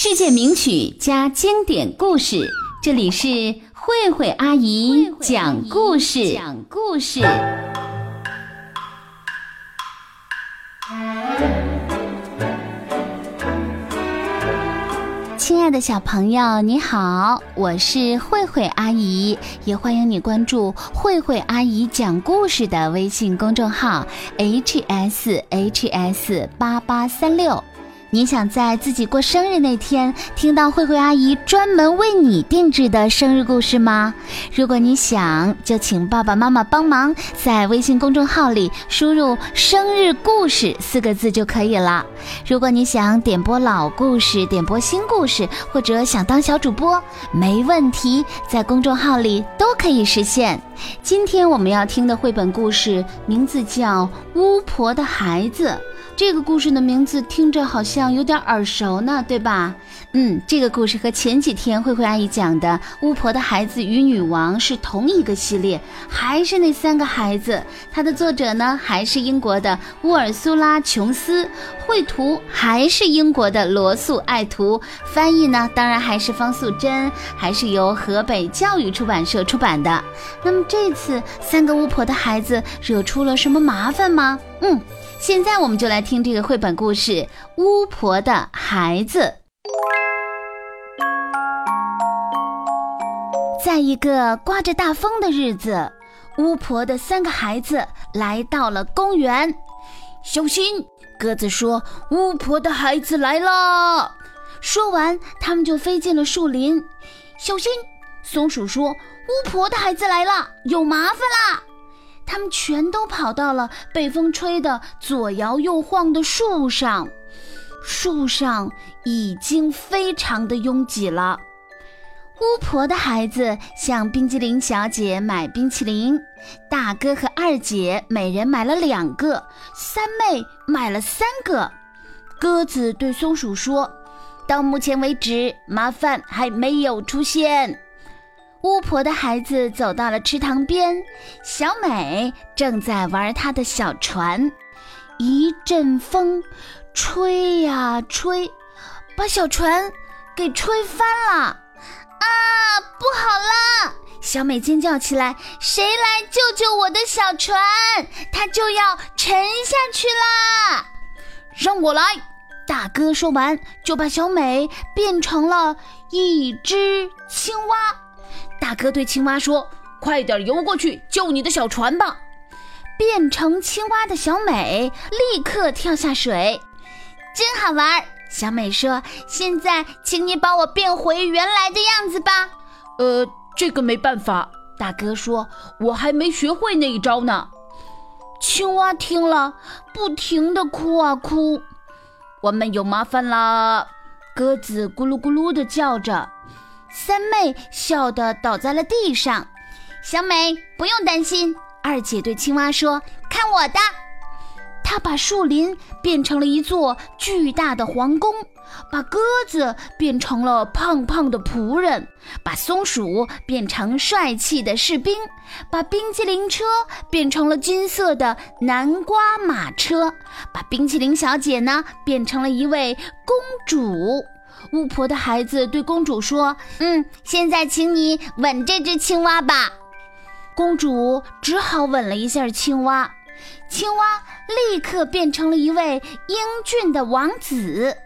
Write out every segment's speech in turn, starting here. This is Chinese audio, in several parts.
世界名曲加经典故事，这里是慧慧阿姨讲故事。讲故事。亲爱的小朋友，你好，我是慧慧阿姨，也欢迎你关注慧慧阿姨讲故事的微信公众号 h s h s 八八三六。你想在自己过生日那天听到慧慧阿姨专门为你定制的生日故事吗？如果你想，就请爸爸妈妈帮忙在微信公众号里输入“生日故事”四个字就可以了。如果你想点播老故事、点播新故事，或者想当小主播，没问题，在公众号里都可以实现。今天我们要听的绘本故事名字叫《巫婆的孩子》。这个故事的名字听着好像有点耳熟呢，对吧？嗯，这个故事和前几天慧慧阿姨讲的《巫婆的孩子与女王》是同一个系列，还是那三个孩子。它的作者呢，还是英国的乌尔苏拉·琼斯，绘图还是英国的罗素·爱图，翻译呢，当然还是方素珍，还是由河北教育出版社出版的。那么这次三个巫婆的孩子惹出了什么麻烦吗？嗯。现在我们就来听这个绘本故事《巫婆的孩子》。在一个刮着大风的日子，巫婆的三个孩子来到了公园。小心！鸽子说：“巫婆的孩子来了。”说完，他们就飞进了树林。小心！松鼠说：“巫婆的孩子来了，有麻烦啦！”他们全都跑到了被风吹得左摇右晃的树上，树上已经非常的拥挤了。巫婆的孩子向冰激凌小姐买冰淇淋，大哥和二姐每人买了两个，三妹买了三个。鸽子对松鼠说：“到目前为止，麻烦还没有出现。”巫婆的孩子走到了池塘边，小美正在玩她的小船。一阵风，吹呀吹，把小船给吹翻了！啊，不好了！小美尖叫起来：“谁来救救我的小船？它就要沉下去啦！”让我来！大哥说完，就把小美变成了一只青蛙。大哥对青蛙说：“快点游过去救你的小船吧！”变成青蛙的小美立刻跳下水，真好玩。小美说：“现在，请你把我变回原来的样子吧。”呃，这个没办法。大哥说：“我还没学会那一招呢。”青蛙听了，不停地哭啊哭。我们有麻烦啦！鸽子咕噜咕噜地叫着。三妹笑得倒在了地上，小美不用担心。二姐对青蛙说：“看我的！”她把树林变成了一座巨大的皇宫，把鸽子变成了胖胖的仆人，把松鼠变成帅气的士兵，把冰淇淋车变成了金色的南瓜马车，把冰淇淋小姐呢变成了一位公主。巫婆的孩子对公主说：“嗯，现在请你吻这只青蛙吧。”公主只好吻了一下青蛙，青蛙立刻变成了一位英俊的王子。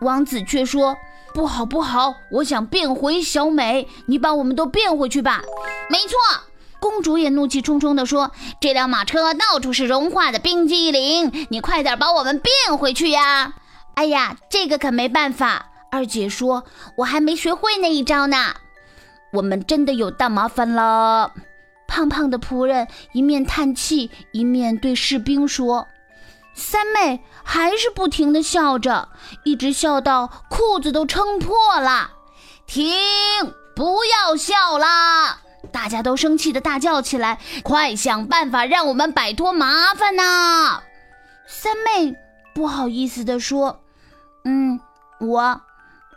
王子却说：“不好，不好，我想变回小美，你把我们都变回去吧。”没错，公主也怒气冲冲地说：“这辆马车到处是融化的冰激凌，你快点把我们变回去呀！”哎呀，这个可没办法。二姐说：“我还没学会那一招呢，我们真的有大麻烦了。”胖胖的仆人一面叹气，一面对士兵说：“三妹还是不停地笑着，一直笑到裤子都撑破了。”停！不要笑啦！大家都生气地大叫起来：“快想办法让我们摆脱麻烦呐！”三妹不好意思地说：“嗯，我。”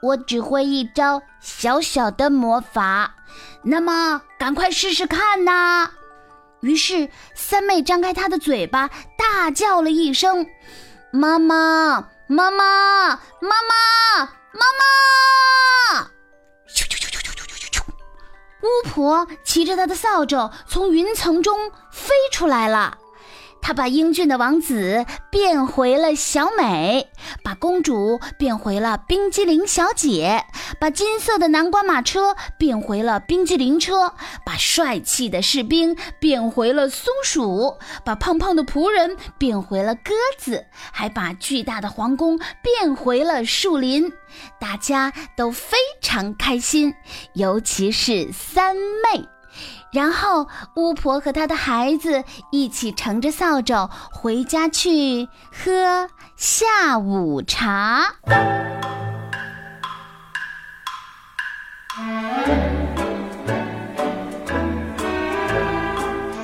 我只会一招小小的魔法，那么赶快试试看呐。于是三妹张开她的嘴巴，大叫了一声，妈妈妈妈妈妈妈妈。巫婆骑着她的扫帚从云层中飞出来了，她把英俊的王子变回了小美。把公主变回了冰激凌小姐，把金色的南瓜马车变回了冰激凌车，把帅气的士兵变回了松鼠，把胖胖的仆人变回了鸽子，还把巨大的皇宫变回了树林。大家都非常开心，尤其是三妹。然后，巫婆和她的孩子一起乘着扫帚回家去喝下午茶。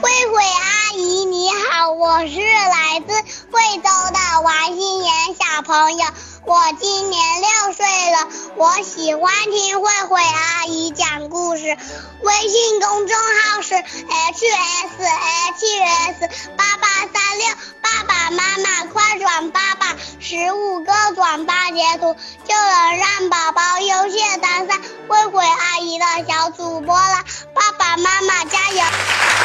慧慧阿姨你好，我是来自惠州的王心妍小朋友。我今年六岁了，我喜欢听慧慧阿姨讲故事。微信公众号是 h s h s 八八三六，爸爸妈妈快转爸爸，十五个转发截图就能让宝宝优先当上慧慧阿姨的小主播了。爸爸妈妈加油！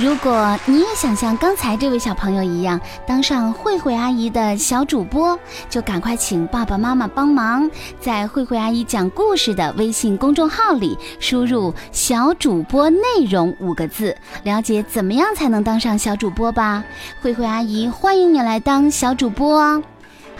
如果你也想像刚才这位小朋友一样当上慧慧阿姨的小主播，就赶快请爸爸妈妈帮忙，在慧慧阿姨讲故事的微信公众号里输入“小主播内容”五个字，了解怎么样才能当上小主播吧。慧慧阿姨欢迎你来当小主播哦。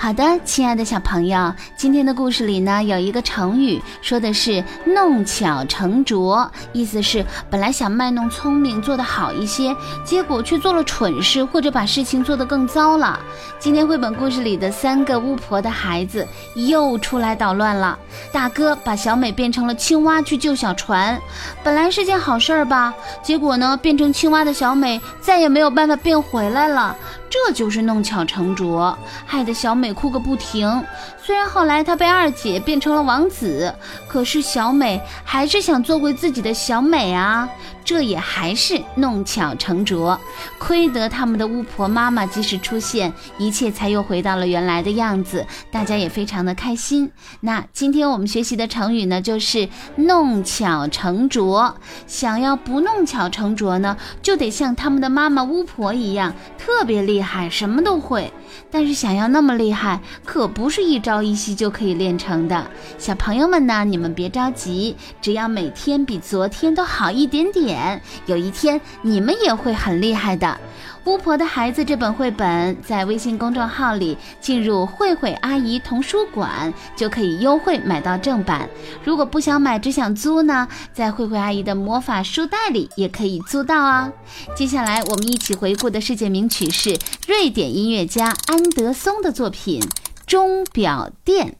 好的，亲爱的小朋友，今天的故事里呢，有一个成语，说的是弄巧成拙，意思是本来想卖弄聪明，做得好一些，结果却做了蠢事，或者把事情做得更糟了。今天绘本故事里的三个巫婆的孩子又出来捣乱了。大哥把小美变成了青蛙去救小船，本来是件好事儿吧，结果呢，变成青蛙的小美再也没有办法变回来了。这就是弄巧成拙，害得小美哭个不停。虽然后来她被二姐变成了王子，可是小美还是想做回自己的小美啊！这也还是弄巧成拙，亏得他们的巫婆妈妈及时出现，一切才又回到了原来的样子。大家也非常的开心。那今天我们学习的成语呢，就是弄巧成拙。想要不弄巧成拙呢，就得像他们的妈妈巫婆一样，特别厉害，什么都会。但是想要那么厉害，可不是一朝一夕就可以练成的。小朋友们呢，你们别着急，只要每天比昨天都好一点点有一天你们也会很厉害的。巫婆的孩子这本绘本在微信公众号里进入“慧慧阿姨童书馆”就可以优惠买到正版。如果不想买，只想租呢，在慧慧阿姨的魔法书袋里也可以租到啊。接下来我们一起回顾的世界名曲是瑞典音乐家安德松的作品《钟表店》。